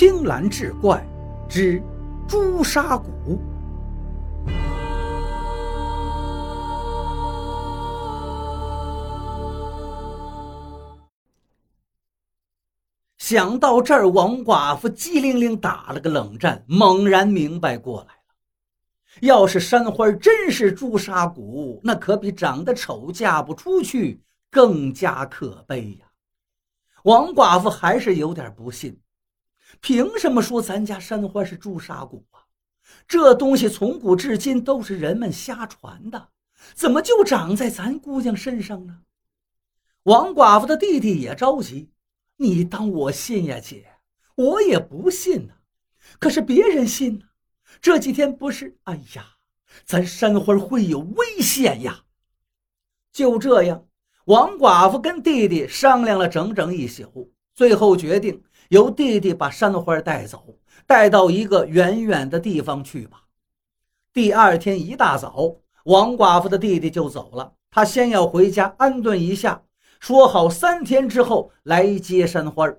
青蓝志怪之朱砂谷。想到这儿，王寡妇机灵灵打了个冷战，猛然明白过来了。要是山花真是朱砂谷，那可比长得丑嫁不出去更加可悲呀！王寡妇还是有点不信，凭什么说咱家山花是朱砂骨啊？这东西从古至今都是人们瞎传的，怎么就长在咱姑娘身上呢？王寡妇的弟弟也着急，你当我信呀，姐？我也不信呢，可是别人信呢。这几天不是，哎呀，咱山花会有危险呀！就这样。王寡妇跟弟弟商量了整整一宿，最后决定由弟弟把山花带走，带到一个远远的地方去吧。第二天一大早，王寡妇的弟弟就走了。他先要回家安顿一下，说好三天之后来接山花。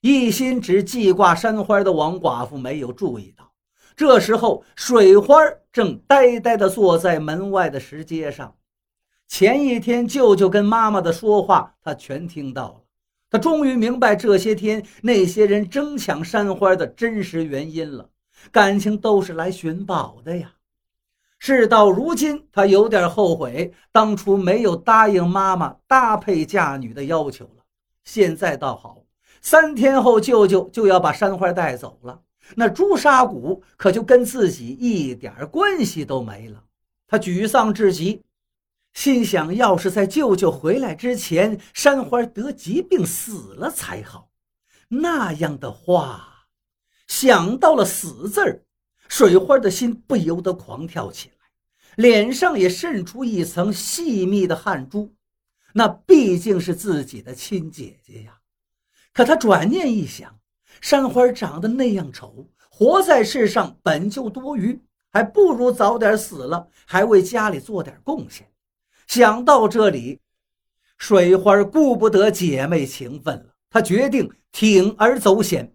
一心只记挂山花的王寡妇没有注意到，这时候水花正呆呆地坐在门外的石阶上。前一天，舅舅跟妈妈的说话，他全听到了。他终于明白这些天那些人争抢山花的真实原因了，感情都是来寻宝的呀。事到如今，他有点后悔当初没有答应妈妈搭配嫁女的要求了。现在倒好，三天后舅舅就要把山花带走了，那朱砂谷可就跟自己一点关系都没了。他沮丧至极。心想，要是在舅舅回来之前，山花得疾病死了才好。那样的话，想到了死字儿，水花的心不由得狂跳起来，脸上也渗出一层细密的汗珠。那毕竟是自己的亲姐姐呀。可他转念一想，山花长得那样丑，活在世上本就多余，还不如早点死了，还为家里做点贡献。想到这里，水花顾不得姐妹情分了，她决定铤而走险。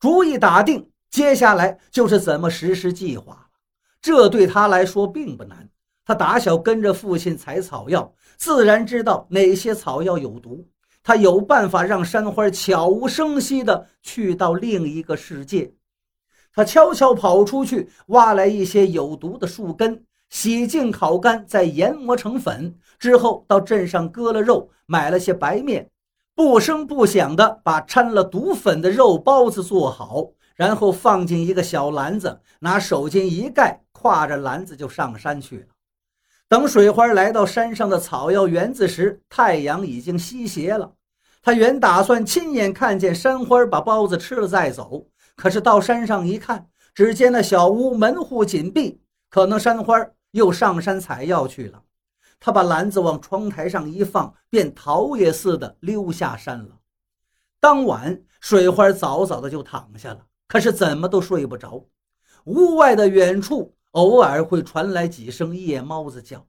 主意打定，接下来就是怎么实施计划了。这对他来说并不难，他打小跟着父亲采草药，自然知道哪些草药有毒。他有办法让山花悄无声息地去到另一个世界。他悄悄跑出去，挖来一些有毒的树根。洗净、烤干，再研磨成粉。之后到镇上割了肉，买了些白面，不声不响地把掺了毒粉的肉包子做好，然后放进一个小篮子，拿手巾一盖，挎着篮子就上山去了。等水花来到山上的草药园子时，太阳已经西斜了。他原打算亲眼看见山花把包子吃了再走，可是到山上一看，只见那小屋门户紧闭，可能山花。又上山采药去了，他把篮子往窗台上一放，便逃也似的溜下山了。当晚，水花早早的就躺下了，可是怎么都睡不着。屋外的远处偶尔会传来几声夜猫子叫，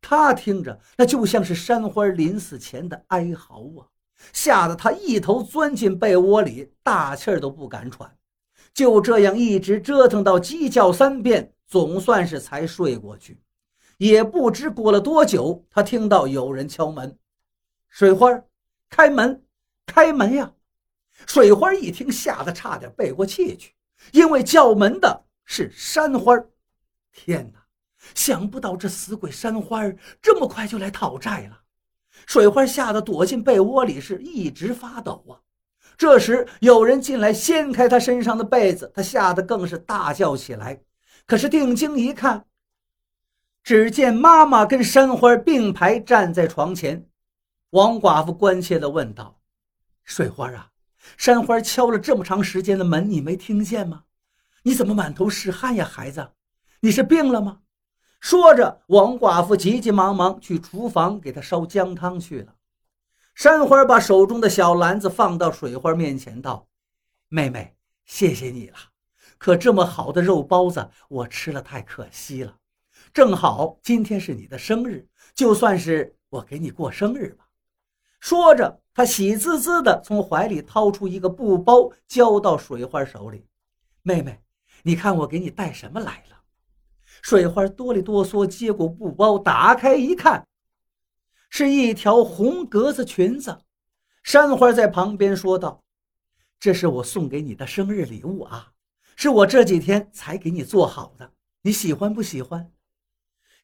他听着那就像是山花临死前的哀嚎啊！吓得他一头钻进被窝里，大气儿都不敢喘。就这样一直折腾到鸡叫三遍。总算是才睡过去，也不知过了多久，他听到有人敲门。水花，开门，开门呀！水花一听，吓得差点背过气去，因为叫门的是山花。天哪，想不到这死鬼山花这么快就来讨债了。水花吓得躲进被窝里，是一直发抖啊。这时有人进来，掀开他身上的被子，他吓得更是大叫起来。可是定睛一看，只见妈妈跟山花并排站在床前。王寡妇关切地问道：“水花啊，山花敲了这么长时间的门，你没听见吗？你怎么满头是汗呀，孩子？你是病了吗？”说着，王寡妇急急忙忙去厨房给他烧姜汤去了。山花把手中的小篮子放到水花面前，道：“妹妹，谢谢你了。”可这么好的肉包子，我吃了太可惜了。正好今天是你的生日，就算是我给你过生日吧。说着，他喜滋滋地从怀里掏出一个布包，交到水花手里：“妹妹，你看我给你带什么来了？”水花哆里哆嗦接过布包，打开一看，是一条红格子裙子。山花在旁边说道：“这是我送给你的生日礼物啊，是我这几天才给你做好的，你喜欢不喜欢？”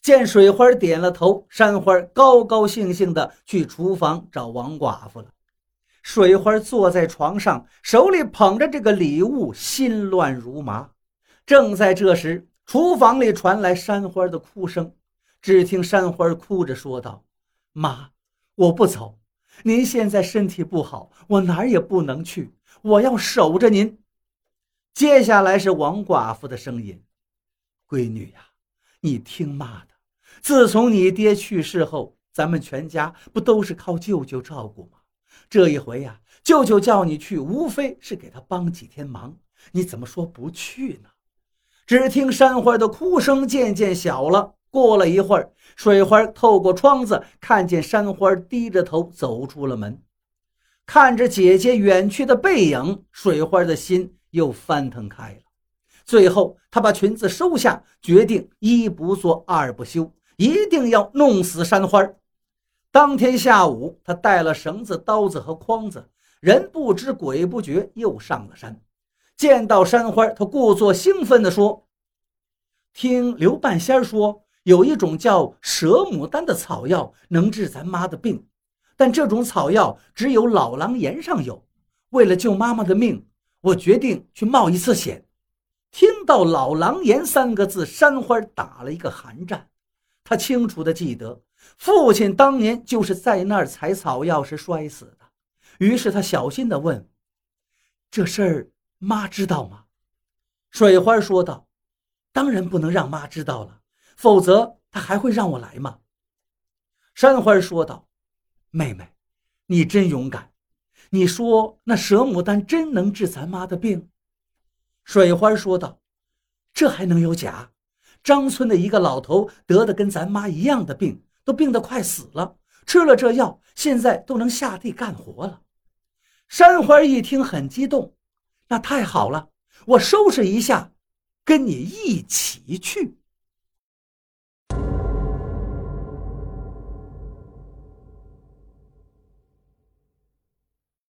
见水花点了头，山花高高兴兴地去厨房找王寡妇了。水花坐在床上，手里捧着这个礼物，心乱如麻。正在这时，厨房里传来山花的哭声，只听山花哭着说道：“妈，我不走。您现在身体不好，我哪儿也不能去，我要守着您。”接下来是王寡妇的声音：“闺女呀，你听妈的。自从你爹去世后，咱们全家不都是靠舅舅照顾吗？这一回呀，舅舅叫你去，无非是给他帮几天忙，你怎么说不去呢？”只听山花的哭声渐渐小了。过了一会儿，水花透过窗子看见山花低着头走出了门，看着姐姐远去的背影，水花的心又翻腾开了。最后，她把裙子收下，决定一不做二不休，一定要弄死山花。当天下午，她带了绳子、刀子和筐子，人不知鬼不觉又上了山。见到山花，他故作兴奋地说：“听刘半仙说，有一种叫蛇牡丹的草药能治咱妈的病，但这种草药只有老狼岩上有。为了救妈妈的命，我决定去冒一次险。”听到“老狼岩”三个字，山花打了一个寒战。他清楚地记得，父亲当年就是在那儿采草药时摔死的。于是他小心地问：“这事儿？”妈知道吗？水花说道：“当然不能让妈知道了，否则他还会让我来吗？”山花说道：“妹妹，你真勇敢。你说那蛇牡丹真能治咱妈的病？”水花说道：“这还能有假？张村的一个老头得的跟咱妈一样的病，都病得快死了，吃了这药，现在都能下地干活了。”山花一听很激动。那太好了，我收拾一下，跟你一起去。